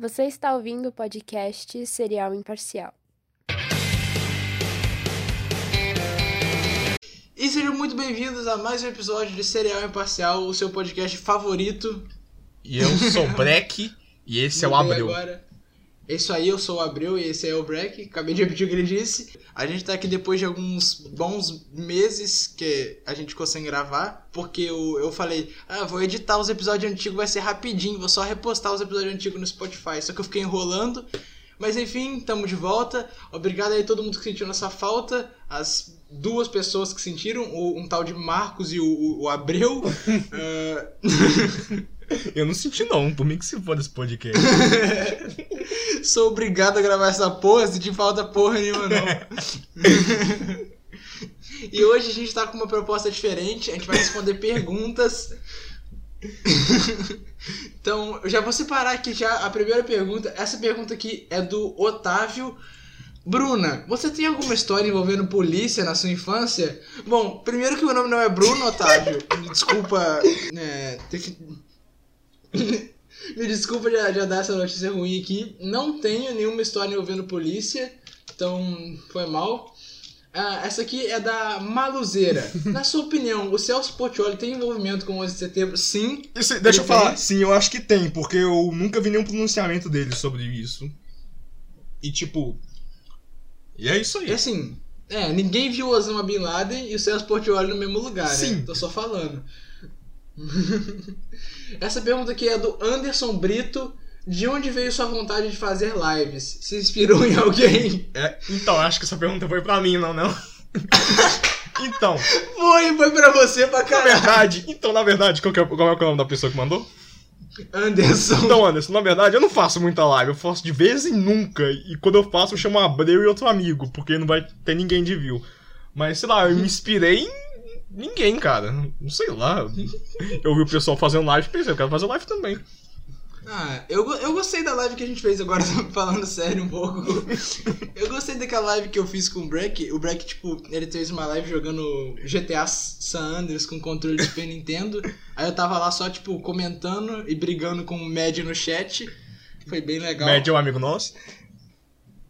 Você está ouvindo o podcast Serial Imparcial. E sejam muito bem-vindos a mais um episódio de Serial Imparcial, o seu podcast favorito. E eu sou o Breck e esse é o Abreu. Agora. É Isso aí, eu sou o Abreu e esse é o Breck. Acabei de repetir o que ele disse. A gente tá aqui depois de alguns bons meses que a gente ficou sem gravar, porque eu, eu falei, ah, vou editar os episódios antigos, vai ser rapidinho, vou só repostar os episódios antigos no Spotify. Só que eu fiquei enrolando. Mas enfim, tamo de volta. Obrigado aí a todo mundo que sentiu nossa falta. As duas pessoas que sentiram, o- um tal de Marcos e o, o- o Abreu. Ah, Eu não senti não, por mim que se for desse podcast. Sou obrigado a gravar essa porra, senti falta porra nenhuma, não. e hoje a gente tá com uma proposta diferente, a gente vai responder perguntas. então, eu já vou separar aqui já a primeira pergunta. Essa pergunta aqui é do Otávio. Bruna, você tem alguma história envolvendo polícia na sua infância? Bom, primeiro que o meu nome não é Bruno, Otávio. Desculpa, é, ter que... Me desculpa já, já dar essa notícia ruim aqui. Não tenho nenhuma história envolvendo polícia, então foi mal. Ah, essa aqui é da Maluzeira. Na sua opinião, o Celso Portioli tem envolvimento com o 11 de setembro? Sim. Isso, deixa eu Ele falar, tem? sim, eu acho que tem, porque eu nunca vi nenhum pronunciamento dele sobre isso. E tipo. E é isso E aí. assim, é, ninguém viu Osama Bin Laden e o Celso Portioli no mesmo lugar, né? Sim. Tô só falando. Essa pergunta aqui é do Anderson Brito. De onde veio sua vontade de fazer lives? Se inspirou em alguém? É, então, acho que essa pergunta foi pra mim, não, não. então, Foi, foi pra você pra na caralho. verdade, então, na verdade, qual, é, qual é o nome da pessoa que mandou? Anderson. Então, Anderson, na verdade, eu não faço muita live, eu faço de vez em nunca. E quando eu faço, eu chamo Abreu e outro amigo, porque não vai ter ninguém de view. Mas, sei lá, eu me inspirei em ninguém, cara. Não sei lá. Eu vi o pessoal fazendo live e pensei, eu quero fazer live também. Ah, eu, eu gostei da live que a gente fez agora, falando sério um pouco. Eu gostei daquela live que eu fiz com o Breck. O Breck, tipo, ele fez uma live jogando GTA San Andreas com controle de Super Nintendo. Aí eu tava lá só, tipo, comentando e brigando com o Mad no chat. Foi bem legal. Médio é um amigo nosso.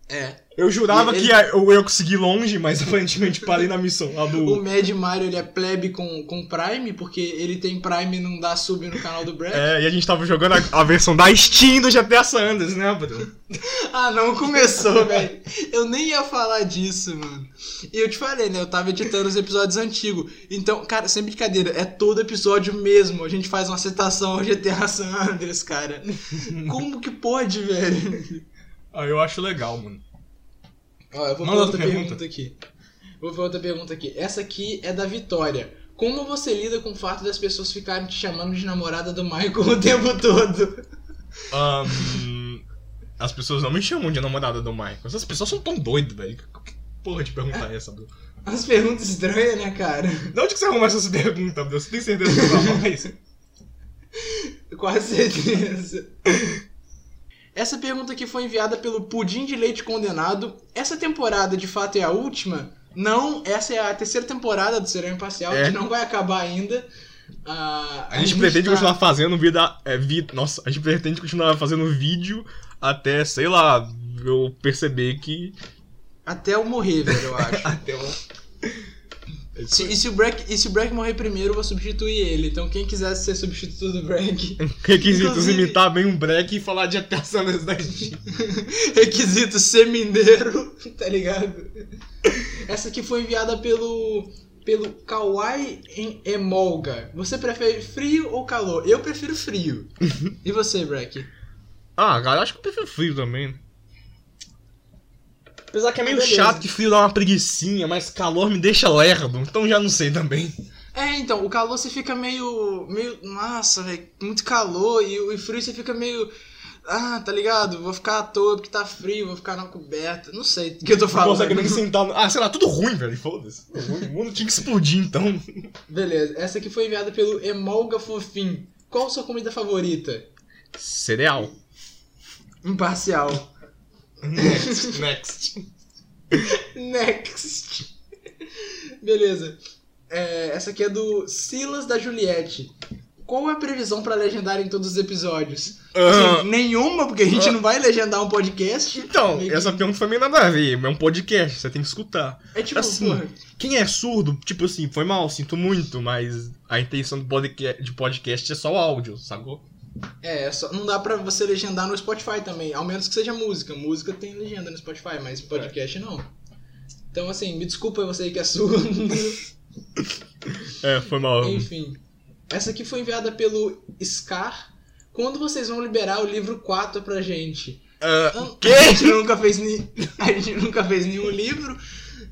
É. Eu jurava ele- que ia- eu ia conseguir longe, mas aparentemente parei na missão lá O do. Mad Mario, ele é plebe com, com Prime, porque ele tem Prime e não dá sub no canal do Breck. É, e a gente tava jogando a, a versão da Steam do GTA San Andreas, né, Bruno? Ah, não começou, velho. Eu nem ia falar disso, mano. E eu te falei, né? Eu tava editando os episódios antigos. Então, cara, sem brincadeira, é todo episódio mesmo. A gente faz uma citação ao GTA San Andreas, cara. Como que pode, velho? Ah, eu acho legal, mano. Ó, eu vou Manda pra outra pergunta. pergunta. aqui. Vou pra outra pergunta aqui. Essa aqui é da Vitória. Como você lida com o fato das pessoas ficarem te chamando de namorada do Michael o tempo todo? Ahn, as pessoas não me chamam de namorada do Michael. Essas pessoas são tão doidas, velho. Que porra de pergunta é essa, Bruno? As perguntas estranhas, né, cara? De onde que você arruma essas perguntas, Bruno? Você tem certeza que não mais? Quase certeza. Essa pergunta aqui foi enviada pelo Pudim de Leite Condenado. Essa temporada de fato é a última? Não, essa é a terceira temporada do Serão Imparcial, É. que não vai acabar ainda. Ah, A gente pretende tá- continuar fazendo vida. É, vi, nossa, a gente pretende continuar fazendo vídeo até, sei lá, eu perceber que. Até eu morrer, velho, eu acho. Até o. Se- e, se o Breck, e se o Breck morrer primeiro, eu vou substituir ele. Então quem quiser ser substituto do Breck, Requisitos Inclusive- imitar bem um break e falar de até Sanders da Steam. requisito ser mineiro, tá ligado? Essa aqui foi enviada pelo pelo Kawaii em Emolga. Você prefere frio ou calor? Eu prefiro frio. E você, Breck? Ah, cara, acho que eu prefiro frio também. Apesar que é meio Beleza. chato que frio dá uma preguiçinha, mas calor me deixa lerdo, então já não sei também. É, então, o calor você fica meio. meio. Nossa, velho, muito calor. E o frio você fica meio. Ah, tá ligado? Vou ficar à toa porque tá frio, vou ficar na coberta. Não sei o que eu tô Não falando. consegue nem sentar. no- Ah, sei lá, tudo ruim, velho. Foda-se. O mundo tinha que explodir então. Beleza, essa aqui foi enviada pelo Emolga Fofim. Qual a sua comida favorita? Cereal. Imparcial. Next. Next. Next. Beleza. É, essa aqui é do Silas da Juliette. qual é a previsão pra legendar em todos os episódios? Assim, nenhuma, porque a gente não vai legendar um podcast. Então, que- essa pergunta foi meio nada a ver. É um podcast, você tem que escutar. É tipo, assim, porra, Quem é surdo, tipo assim, foi mal, sinto muito, mas a intenção do podcast, de podcast é só o áudio, sacou? É, só, não dá pra você legendar no Spotify também, ao menos que seja música. Música tem legenda no Spotify, mas podcast não. Então, assim, me desculpa você que é surdo. É, foi mal. Enfim. Essa aqui foi enviada pelo Scar. Quando vocês vão liberar o livro 4 pra gente? Ah, Não, quê? A gente nunca fez ni... a gente nunca fez nenhum livro,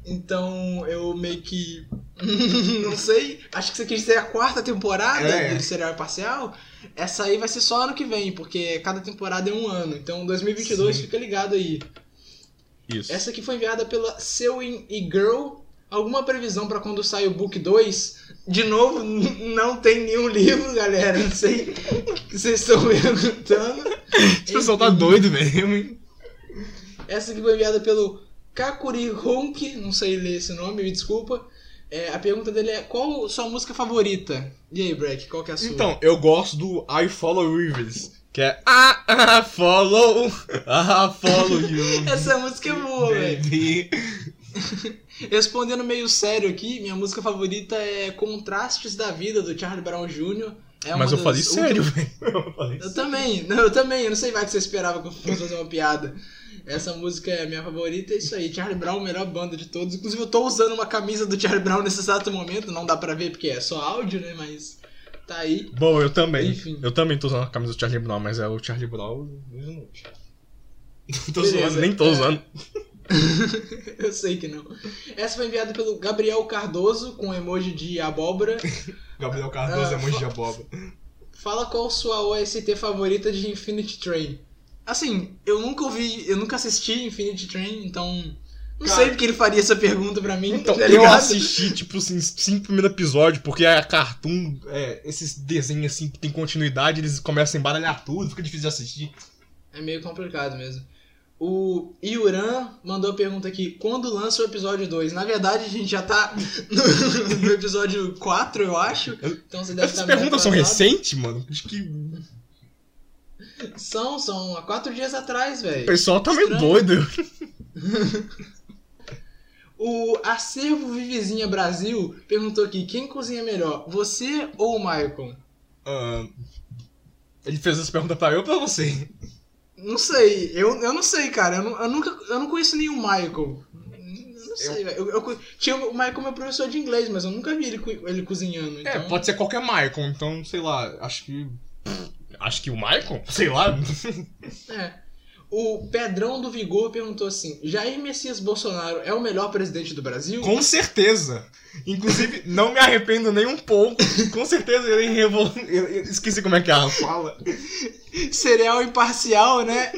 então eu meio que não sei. Acho que isso aqui seria a quarta temporada É. do serial parcial. Essa aí vai ser só ano que vem, porque cada temporada é um ano. Então 2022 Sim. fica ligado aí. Isso. Essa aqui foi enviada pela Sewin e Girl. Alguma previsão pra quando sai o book 2? De novo, não tem nenhum livro, galera. Não sei o que vocês estão perguntando. Esse pessoal tá doido mesmo, hein? Essa aqui foi enviada pelo Kakuri Honk, não sei ler esse nome, me desculpa. É, a pergunta dele é: qual sua música favorita? E aí, Breck, qual que é a sua? Então, eu gosto do I Follow Rivers, que é Ah, ah, follow, ah, follow you. essa música é boa, velho. Respondendo meio sério aqui, minha música favorita é Contrastes da Vida, do Charlie Brown Jr. É Mas eu falei sério, últimas- velho. Eu falei Eu também, não, eu também, eu não sei vai que você esperava que eu fosse fazer uma piada. Essa música é a minha favorita, é isso aí. Charlie Brown, melhor banda de todos. Inclusive, eu tô usando uma camisa do Charlie Brown nesse exato momento. Não dá pra ver porque é só áudio, né? Mas tá aí. Bom, eu também. Enfim. Eu também tô usando a camisa do Charlie Brown, mas é o Charlie Brown. Não tô Beleza, zoando, nem tô é. usando. eu sei que não. Essa foi enviada pelo Gabriel Cardoso, com emoji de abóbora. Gabriel Cardoso, é emoji de abóbora. Fala qual sua OST favorita de Infinity Train. Assim, eu nunca ouvi, eu nunca assisti Infinity Train, então. Não Cara, sei porque ele faria essa pergunta pra mim. Então, tá eu assisti, tipo assim, cinco primeiros episódios, porque a Cartoon, é, esses desenhos assim que tem continuidade, eles começam a embaralhar tudo, fica difícil de assistir. É meio complicado mesmo. O Yuran mandou a pergunta aqui: quando lança o episódio 2? Na verdade, a gente já tá no, no episódio 4, eu acho. Então você deve Essas meio perguntas são recentes, mano? Acho que São, são há 4 dias atrás, o velho. pessoal tá meio Estranho. doido. O Acervo Vivezinha Brasil perguntou aqui: quem cozinha melhor, você ou o Michael? Ah, ele fez essa pergunta pra eu ou pra você? Não sei, eu, eu não sei, cara. Eu, nu- eu nunca eu não conheço nenhum Michael. Eu não sei, velho. Eu, eu tinha o Michael meu professor de inglês, mas eu nunca vi ele, ele cozinhando. Então... É, pode ser qualquer Michael, então, sei lá, acho que. Acho que o Michael? Sei lá. É. O Pedrão do Vigor perguntou assim: Jair Messias Bolsonaro é o melhor presidente do Brasil? Com certeza. Inclusive, não me arrependo nem um pouco. Com certeza ele revol... eu, esqueci como é que ela fala. Cereal imparcial, né?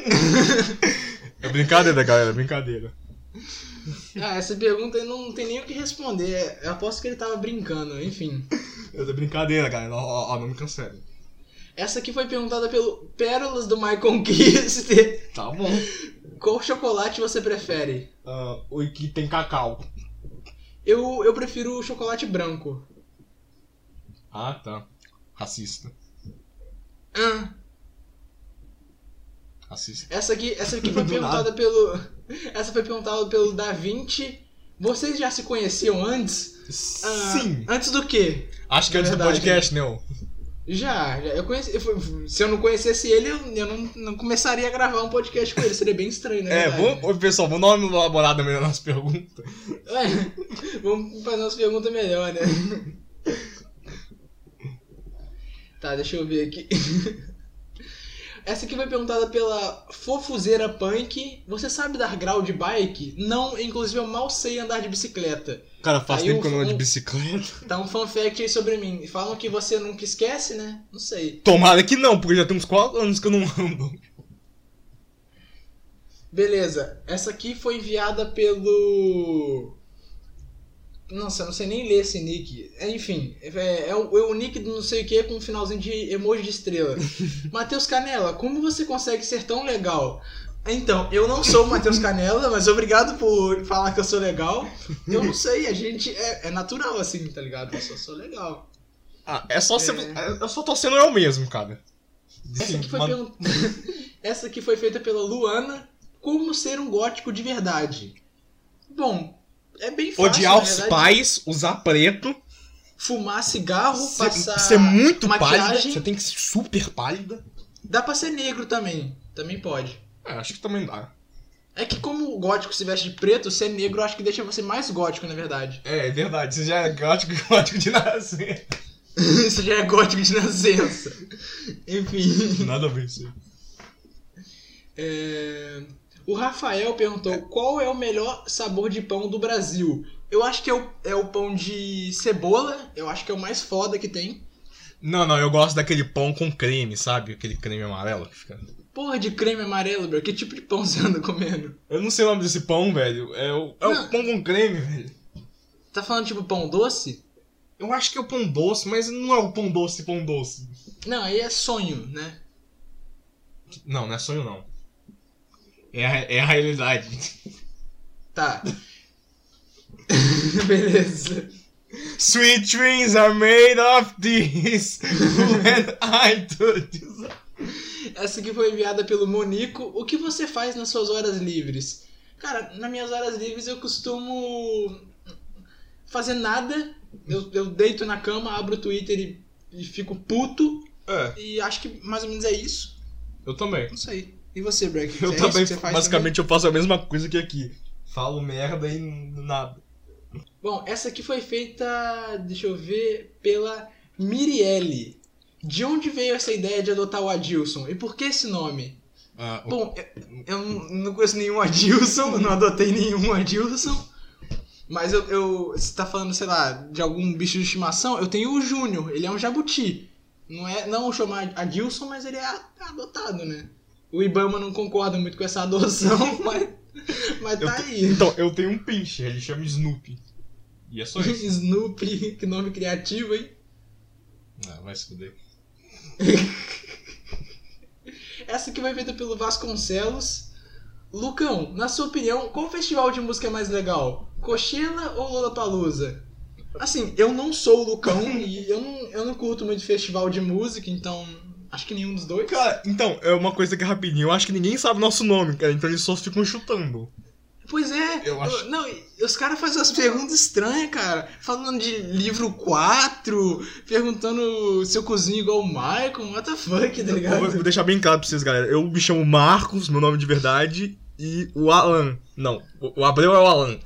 É brincadeira, galera, brincadeira. ah, essa pergunta aí não tem nem o que responder. Eu aposto que ele tava brincando, enfim. Eu tô brincadeira, galera. Ó, ó, ó, não me cancele. Essa aqui foi perguntada pelo Pérolas do My Conquiste. Tá bom. Qual chocolate você prefere? Ah, o que tem cacau. Eu, eu prefiro o chocolate branco. Ah, tá. Racista. Ah, Racista. essa aqui, essa aqui foi perguntada pelo. Essa foi perguntada pelo Da Vinci. Vocês já se conheciam antes? Ah, Sim. Antes do quê? Acho que antes do podcast, não. Já, já. Eu conheci, eu se eu não conhecesse ele, eu, eu não, não começaria a gravar um podcast com ele. Seria bem estranho, né? É, vamos, ô, pessoal, vamos dar uma elaborada melhor nas perguntas. É, vamos fazer umas perguntas melhor, né? Tá, deixa eu ver aqui. Essa aqui foi perguntada pela Fofuzeira Punk. Você sabe dar grau de bike? Não, inclusive eu mal sei andar de bicicleta. Cara, faz tempo que eu não ando de bicicleta. Tá um fun fact aí sobre mim. Falam que você nunca esquece, né? Não sei. Tomara que não, porque já tem uns 4 anos que eu não ando. Beleza, essa aqui foi enviada pelo. Nossa, eu não sei nem ler esse nick. É, Enfim, é, é o, é o nick do não sei o que com um finalzinho de emoji de estrela. Matheus Canela, como você consegue ser tão legal? Então, eu não sou o Matheus Canela, mas obrigado por falar que eu sou legal. Eu não sei, a gente. É, é natural assim, tá ligado? Eu só sou legal. Ah, é só ser. É. Eu só tô sendo eu mesmo, cara. Essa aqui foi, pergun- Essa aqui foi feita pela Luana. Como ser um gótico de verdade? Bom, é bem fácil. Odiar os pais, usar preto, Fumar cigarro, ser, passar. ser muito maquiagem. pálida. Você tem que ser super pálida. Dá pra ser negro também. Também pode. É, acho que também dá. É que como o gótico se veste de preto, ser negro acho que deixa você mais gótico, na verdade. É, é verdade. Você já é gótico, gótico de nascer. Isso já é gótico de nascença. Enfim. Nada a ver isso. É, O Rafael perguntou qual é o melhor sabor de pão do Brasil. Eu acho que é o, é o pão de cebola. Eu acho que é o mais foda que tem. Não, não, eu gosto daquele pão com creme, sabe? Aquele creme amarelo que fica. Porra de creme amarelo, bro. Que tipo de pão você anda comendo? Eu não sei o nome desse pão, velho. É o, é Não. o pão com creme, velho. Tá falando tipo pão doce? Eu acho que é o pão doce, mas não é o pão doce, pão doce. Não, aí é sonho, né? Não, não é sonho, não. É a, é a realidade. Tá. Beleza. Sweet dreams are made of this. When I do this. Essa aqui foi enviada pelo Monico. O que você faz nas suas horas livres? Cara, nas minhas horas livres eu costumo fazer nada. Eu, eu deito na cama, abro o Twitter e, e fico puto. É, E acho que mais ou menos é isso. eu também. Não sei. E você, Breck? Eu É isso também, que você faz basicamente, eu faço a mesma coisa que aqui. Falo merda e nada. também? Bom, essa aqui foi feita, deixa eu ver, pela Mirielle. De onde veio essa ideia de adotar o Adilson? E por que esse nome? Ah, o- Bom, eu- eu não conheço nenhum Adilson, não adotei nenhum Adilson. Mas eu, eu. Você tá falando, sei lá, de algum bicho de estimação? Eu tenho o Júnior, ele é um jabuti. Não é não chamar Adilson, mas ele é adotado, né? O Ibama não concorda muito com essa adoção, mas, mas tá aí. Então, eu tenho um pinche, ele chama Snoopy. E é só isso. Snoopy, que nome criativo, hein? ah, vai se fuder. Essa aqui vai feita pelo Vasconcelos. Lucão, na sua opinião, qual festival de música é mais legal? Coachella ou Lollapalooza? Assim, eu não sou o Lucão e eu não, eu não curto muito festival de música, então acho que nenhum dos dois. Cara, então, é uma coisa que é rapidinho. Eu acho que ninguém sabe nosso nome, cara. Então eles só ficam chutando. Pois é, Eu acho- não, os caras fazem umas perguntas estranhas, cara. Falando de livro 4, perguntando se eu cozinho igual o Michael, what the fuck, tá Eu vou, ligado? vou deixar bem claro pra vocês, galera. Eu me chamo Marcos, meu nome de verdade, e o Alan. Não, o o Abreu é o Alan.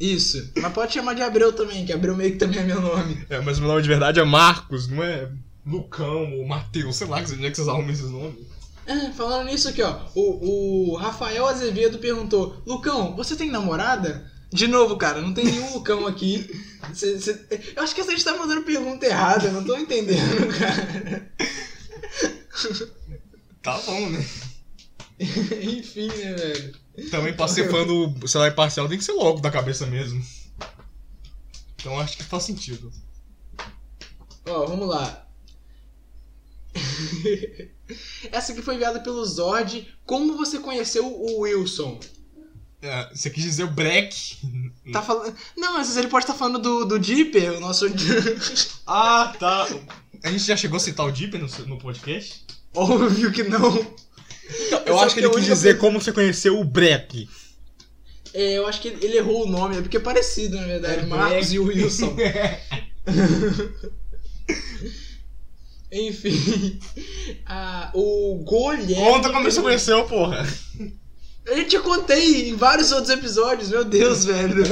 Isso, mas pode chamar de Abreu também, que Abreu meio que também é meu nome. É, mas meu nome de verdade é Marcos, não é Lucão ou Matheus, sei lá que onde é que vocês arrumam esses nomes. É, falando nisso aqui, ó. O, o Rafael Azevedo perguntou: Lucão, você tem namorada? De novo, cara, não tem nenhum Lucão aqui. Cê- cê- eu acho que a gente tá mandando pergunta errada, não tô entendendo, cara. Tá bom, né? Enfim, né, velho? Também pra ser fã do celular parcial tem que ser logo da cabeça mesmo. Então acho que faz sentido. Ó, vamos lá. Essa aqui foi enviada pelo Zord. Como você conheceu o Wilson? É, você quis dizer o Breck? Tá falando. Não, às vezes ele pode estar falando do, do Dipper, o nosso. Ah, tá. A gente já chegou a citar o Deep no, no podcast? Óbvio que não. Então, eu Só acho que ele a quis dizer como você conheceu o Breck. É, eu acho que ele errou o nome, é porque é parecido, na verdade. É, Marcos Black. e o Wilson. Enfim. Ah, o Guilherme. Conta como você conheceu, porra. Eu já te contei em vários outros episódios, meu Deus, velho.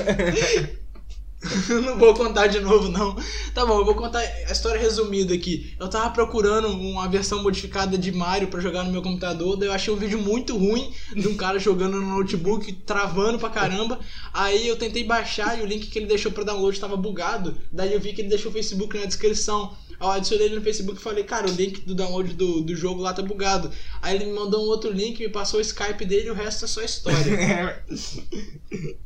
Não vou contar de novo, não. Tá bom, eu vou contar a história resumida aqui. Eu tava procurando uma versão modificada de Mario pra jogar no meu computador, daí eu achei um vídeo muito ruim de um cara jogando no notebook, travando pra caramba. Aí eu tentei baixar e o link que ele deixou pra download tava bugado. Daí eu vi que ele deixou o Facebook na descrição. Eu adicionei ele no Facebook e falei, cara, o link do download do, do jogo lá tá bugado. Aí ele me mandou um outro link, me passou o Skype dele e o resto é só história.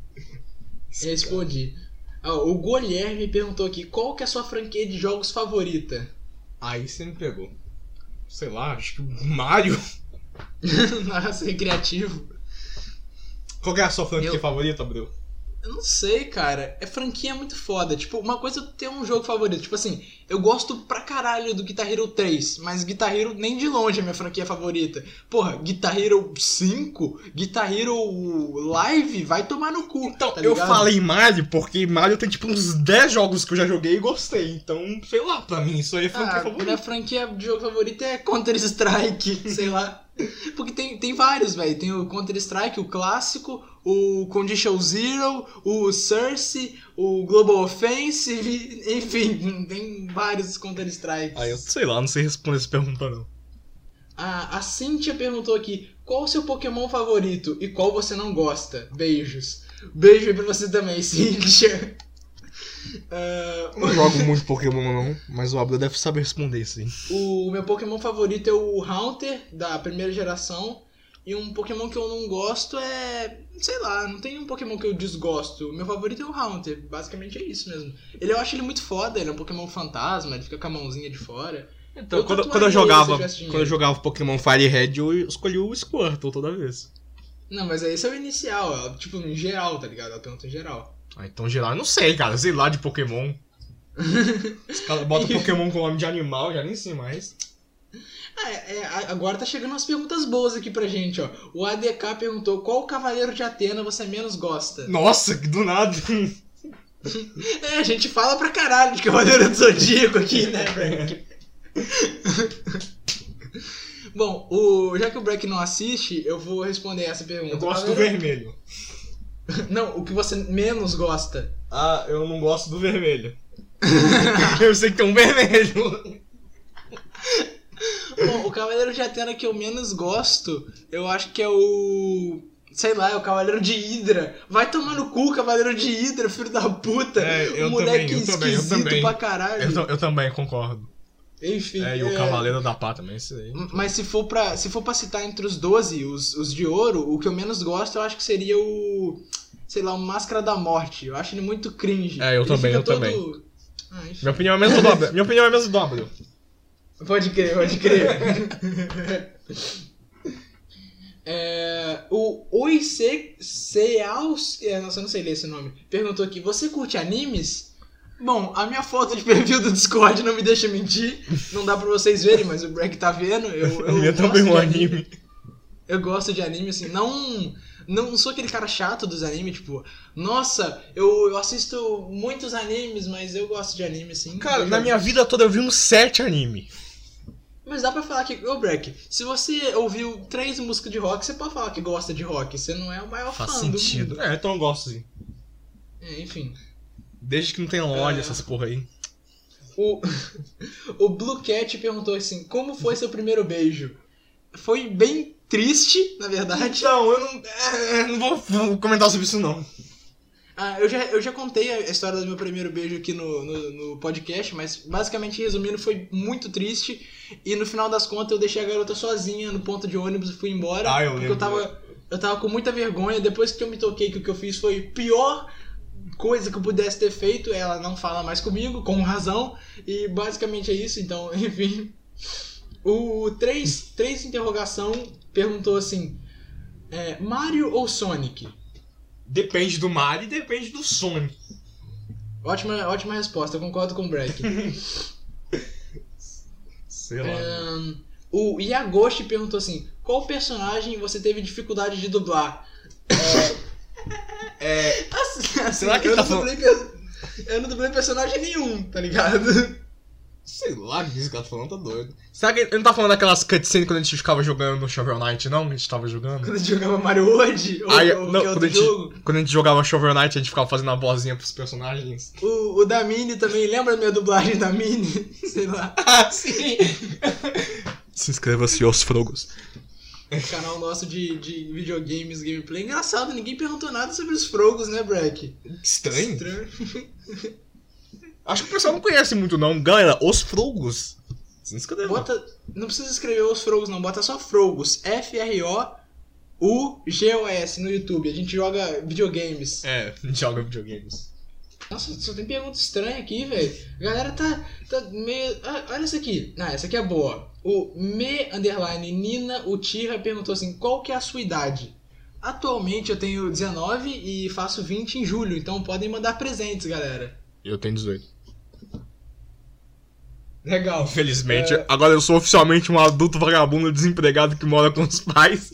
Respondi. Ó, o Guilherme perguntou aqui, qual que é a sua franquia de jogos favorita? Aí você me pegou. Sei lá, acho que o Mario. Nossa, recreativo. Qual que é a sua franquia Eu- favorita, Abreu? Eu não sei, cara. É franquia muito foda. Tipo, uma coisa é ter um jogo favorito. Tipo assim, Eu gosto pra caralho do Guitar Hero 3, mas Guitar Hero nem de longe é minha franquia favorita. Porra, Guitar Hero 5, Guitar Hero Live, vai tomar no cu. Então, tá eu falei Mario porque Mario tem tipo uns 10 jogos que eu já joguei e gostei. Então, sei lá, pra mim isso aí é franquia Ah, favorita. minha franquia de jogo favorita é Counter-Strike, sei lá. Porque tem, tem vários, velho. Tem o Counter-Strike, o clássico, o Condition Zero, o Source, o Global Offensive, enfim, tem vários Counter-Strikes. Ah, eu sei lá, não sei responder essa pergunta não. A, a Cynthia perguntou aqui: qual o seu Pokémon favorito e qual você não gosta? Beijos. Beijo aí pra você também, Cynthia. Ah, Eu não jogo muito Pokémon não, mas o Abel deve saber responder isso aí. O meu Pokémon favorito é o Haunter, da primeira geração. E um Pokémon que eu não gosto é. Sei lá, não tem um Pokémon que eu desgosto. Meu favorito é o Haunter. Basicamente é isso mesmo. Ele eu acho ele muito foda, ele é um Pokémon fantasma, ele fica com a mãozinha de fora. Então, Eu quando, quando eu jogava, quando eu jogava Pokémon Fire Red, eu escolhi o Squirtle toda vez. Não, mas esse é o inicial, é, tipo, em geral, tá ligado? Ela pergunta em geral. Ah, então geral, eu não sei, cara, sei lá de Pokémon. Os caras botam Pokémon com nome de animal, já nem sei mais. Ah, é, é, a- agora tá chegando umas perguntas boas aqui pra gente, ó. O ADK perguntou qual cavaleiro de Atena você menos gosta. Nossa, que do nada. É, a gente fala pra caralho de Cavaleiro do Zodíaco aqui, né, Breck? Bom, o, já que o Breck não assiste, eu vou responder essa pergunta. Eu gosto do vermelho. Não, o que você menos gosta. Ah, eu não gosto do vermelho. eu sei que tem um vermelho. Bom, o Cavaleiro de Atena que eu menos gosto, eu acho que é o. Sei lá, é o Cavaleiro de Hidra. Vai tomar no cu, Cavaleiro de Hidra, filho da puta. É, eu moleque também, eu também, eu esquisito também. pra caralho. Eu, eu também concordo. Enfim. É, e o é- Cavaleiro da Pá também, isso aí. Mas se for pra, se for pra citar entre os 12, os, os de ouro, o que eu menos gosto eu acho que seria o. Sei lá, o Máscara da Morte. Eu acho ele muito cringe. É, eu Ele também, eu também. Ah, enfim. Minha opinião é mesmo dobra. Minha opinião é mesmo dobra. Pode crer, pode crer. É, o Oise Seaus, é, nossa, eu não sei ler esse nome, perguntou aqui: Você curte animes? Bom, a minha foto de perfil do Discord não me deixa mentir. Não dá pra vocês verem, mas o Breck tá vendo. Eu, eu também é de um anime. Eu gosto de anime, assim, não. Não sou aquele cara chato dos animes, tipo, nossa, eu, eu assisto muitos animes, mas eu gosto de anime, assim. Cara, Eu na minha vida toda eu vi uns sete anime. Mas dá pra falar que, ô Breck, se você ouviu três músicas de rock, você pode falar que gosta de rock. Você não é o maior Faz fã sentido. do mundo. É, então eu gosto sim. É, enfim. Desde que não tenha óleo, É. essas porra aí. O, o Blue Cat perguntou assim: Como foi seu primeiro beijo? Foi bem triste, na verdade. Então, eu não. é, não vou, vou comentar sobre isso não. Ah, eu, já, eu já contei a história do meu primeiro beijo aqui no, no, no podcast, mas basicamente resumindo, foi muito triste. E no final das contas eu deixei a garota sozinha no ponto de ônibus e fui embora. Ah, eu porque lembro. eu tava, eu tava com muita vergonha. Depois que eu me toquei que o que eu fiz foi a pior coisa que eu pudesse ter feito, ela não fala mais comigo, com razão. E basicamente é isso, então, enfim. O 3, três interrogação perguntou assim: é, Mario ou Sonic? Depende do Mario e depende do Sonic. Ótima, ótima resposta, eu concordo com o Breck. Sei lá. Ahn, o Yagoshi perguntou assim: qual personagem você teve dificuldade de dublar? É. Assim, assim, Será que eu, tá não dublei eu não dublei personagem nenhum, tá ligado? Sei lá o que esse cara tá falando, tá doido. Será que ele não tá falando daquelas cutscenes quando a gente ficava jogando no Shovel Knight, não? Que a gente tava jogando? Quando a gente jogava Mario World ou, Aí, ou não, quando, outro a gente, jogo. quando a gente jogava Shovel Knight, a gente ficava fazendo a vozinha pros personagens. O, o da Mini também, lembra da minha dublagem da Mini? Sei lá. Ah, sim! Se inscreva-se aos frogos. Canal nosso de, de videogames, gameplay. Engraçado, ninguém perguntou nada sobre os frogos, né, Breck? Estranho? Estranho. Acho que o pessoal não conhece muito, não. Galera, os frogos. Se inscreva. Bota. Não precisa escrever os frogos, não. Bota só frogos. F-R-O-U-G-O-S no YouTube. A gente joga videogames. É, a gente joga videogames. Nossa, só tem pergunta estranha aqui, velho. A galera tá, tá meio. Ah, olha essa aqui. Ah, essa aqui é boa. O Me Underline Nina Utira perguntou assim: qual que é a sua idade? Atualmente eu tenho 19 e faço 20 em julho, então podem mandar presentes, galera. Eu tenho 18. Legal. Infelizmente. É. Agora eu sou oficialmente um adulto vagabundo desempregado que mora com os pais.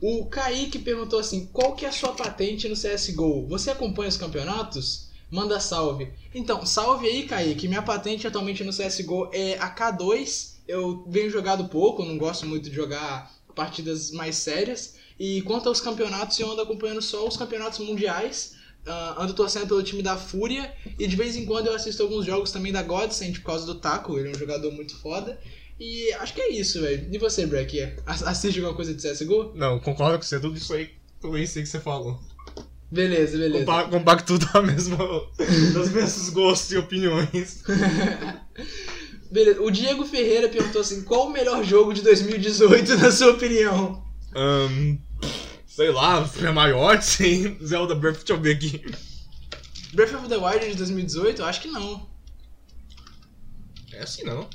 O Kaique perguntou assim: qual que é a sua patente no CSGO? Você acompanha os campeonatos? Manda salve. Então, salve aí, Kaique. Minha patente atualmente no CSGO é a K2. Eu venho jogado pouco, não gosto muito de jogar partidas mais sérias. E quanto aos campeonatos, eu ando acompanhando só os campeonatos mundiais. Ah, ando torcendo pelo time da Fúria. E de vez em quando eu assisto alguns jogos também da Godsend por causa do Taco. Ele é um jogador muito foda. E acho que é isso, velho. E você, Breck? Ass- Assiste alguma coisa de CSGO? Não, concordo com você. Tudo isso aí, tudo isso aí que você falou. Beleza, beleza. Compa compacto da mesma, dos mesmos gostos e opiniões. Beleza. O Diego Ferreira perguntou assim: qual o melhor jogo de 2018, na sua opinião? Ahn, sei lá, é maior, sim. Zelda Breath, deixa eu ver aqui. Breath of the Wild de 2018? Eu acho que não. É assim não.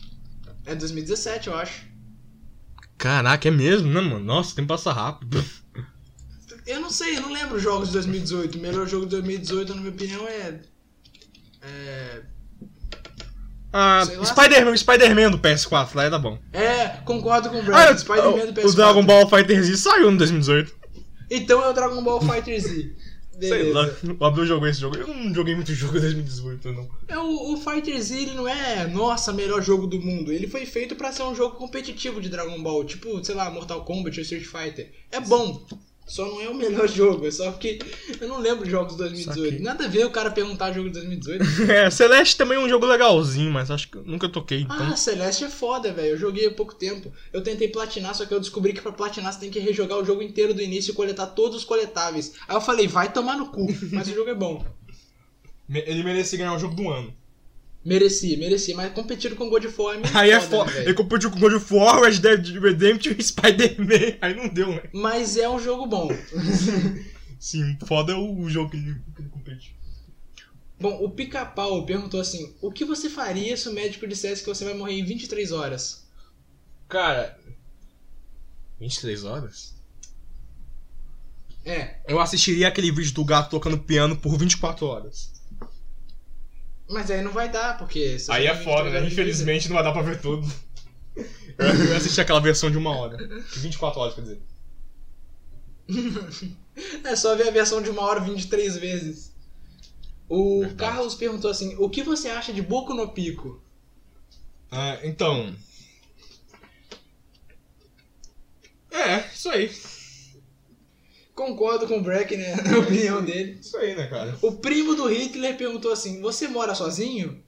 É 2017, eu acho. Caraca, é mesmo, né, mano? Nossa, o tempo passa rápido. Eu não sei, eu não lembro jogos de 2018. O melhor jogo de 2018, na minha opinião, é. É. Ah. Spider-Man, Spider-Man do PS4, lá tá bom. É, concordo com o Ah, Brad. Spider-Man do PS4. o Dragon Ball Fighter Z saiu em 2018. Então é o Dragon Ball Fighter Z. Sei lá, o Abdul jogou esse jogo. Eu não joguei muito jogo em 2018, não. É, o, o Fighter Z ele não é, nossa, melhor jogo do mundo. Ele foi feito pra ser um jogo competitivo de Dragon Ball, tipo, sei lá, Mortal Kombat ou Street Fighter. É bom, só não é o melhor jogo, é só porque eu não lembro jogos de 2018. Saquei. Nada a ver o cara perguntar jogo de 2018. É, Celeste também é um jogo legalzinho, mas acho que nunca toquei, então. Ah, Celeste é foda, velho. Eu joguei há pouco tempo. Eu tentei platinar, só que eu descobri que pra platinar você tem que rejogar o jogo inteiro do início e coletar todos os coletáveis. Aí eu falei, vai tomar no cu, mas o jogo é bom. Ele merecia ganhar o jogo do ano. Merecia, merecia, mas competindo com God of War é meio Aí é foda, né? Ele competiu com God of War, Red Dead Redemption e Spider-Man. Aí não deu, né? Mas é um jogo bom. Sim, foda é o jogo que ele, que ele compete. Bom, o Pica-Pau perguntou assim: O que você faria se o médico dissesse que você vai morrer em 23 horas? Cara. 23 horas? É, Eu assistiria aquele vídeo do gato tocando piano por 24 horas. Mas aí não vai dar, porque. Aí é foda, 23 né? Infelizmente não vai dar pra ver tudo. Eu eu assisti aquela versão de uma hora. De 24 horas, quer dizer. É só ver a versão de uma hora 23 vezes. O Verdade. Carlos perguntou assim: O que você acha de Boku no Pico? Ah, então. É, isso aí. Concordo com o Breck, né? Na opinião dele. Isso aí, né, cara? O primo do Hitler perguntou assim: Você mora sozinho?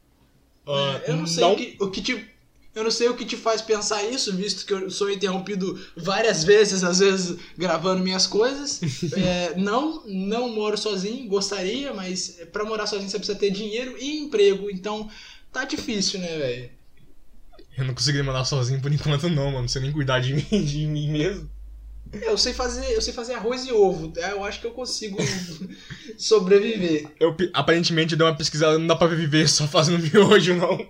É, eu não sei O, que, o que te. Eu não sei o que te faz pensar isso, visto que eu sou interrompido várias vezes, às vezes gravando minhas coisas. É, não, não moro sozinho, gostaria, mas pra morar sozinho você precisa ter dinheiro e emprego, então tá difícil, né, velho? Eu não consegui mandar sozinho por enquanto, não, mano. Não sei nem cuidar de mim, de mim mesmo. Eu sei fazer, eu sei fazer arroz e ovo, tá? eu acho que eu consigo sobreviver. Eu, aparentemente, dei uma pesquisada, não dá pra viver só fazendo miojo, não.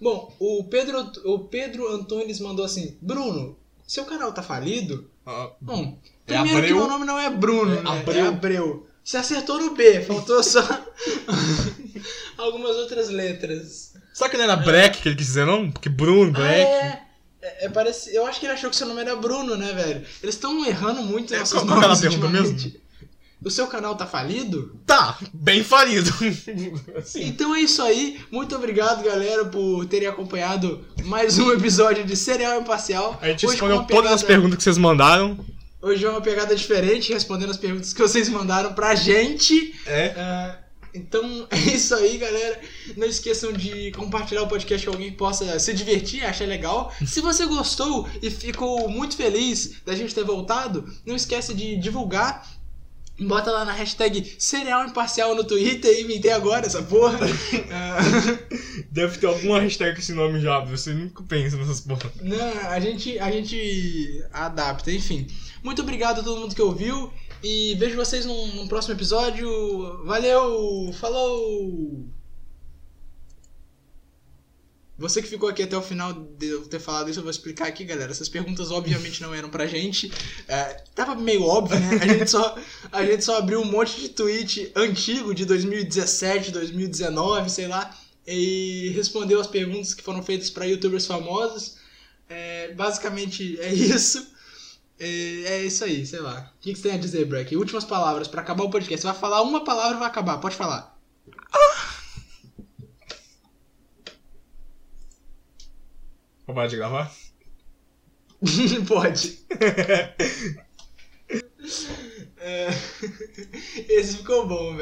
Bom, o Pedro, o Pedro Antunes mandou assim: Bruno, seu canal tá falido? Ah, Bom, É primeiro que Abreu? meu nome não é Bruno, É né? Abreu. É Abreu. Você acertou no B, faltou só algumas outras letras. Será que não era Black que ele quis dizer, não? Porque Bruno, Ah, Black. é. É, é, parece, eu acho que ele achou que seu nome era Bruno, né, velho? Eles estão errando muito É, nossos qual- nomes pergunta ultimamente. O seu canal tá falido? Tá, bem falido. Então é isso aí. Muito obrigado, galera, por terem acompanhado mais um episódio de Cereal Imparcial. A gente Hoje respondeu uma todas as pegada- perguntas que vocês mandaram. Hoje é uma pegada diferente, respondendo as perguntas que vocês mandaram pra gente. É. Ah, então é isso aí, galera. Não esqueçam de compartilhar o podcast com alguém que possa se divertir, achar legal. Se você gostou e ficou muito feliz da gente ter voltado, não esquece de divulgar. Bota lá na hashtag Cereal Imparcial no Twitter, inventei agora essa porra. Deve ter alguma hashtag com esse nome já, você nunca pensa nessas porra. Não, a gente, a gente adapta, enfim. Muito obrigado a todo mundo que ouviu. E vejo vocês num, num próximo episódio. Valeu! Falou! Você que ficou aqui até o final de eu ter falado isso, eu vou explicar aqui, galera. Essas perguntas obviamente não eram pra gente. É, tava meio óbvio, né? A gente, só, a gente só abriu um monte de tweet antigo de 2017, 2019, sei lá, e respondeu as perguntas que foram feitas pra youtubers famosos. É, basicamente é isso. É, é isso aí, sei lá. O que, que você tem a dizer, Breck? Últimas palavras pra acabar o podcast. Você vai falar uma palavra e vai acabar. Pode falar. Vamos parar de gravar? Pode. É, Esse ficou bom, velho.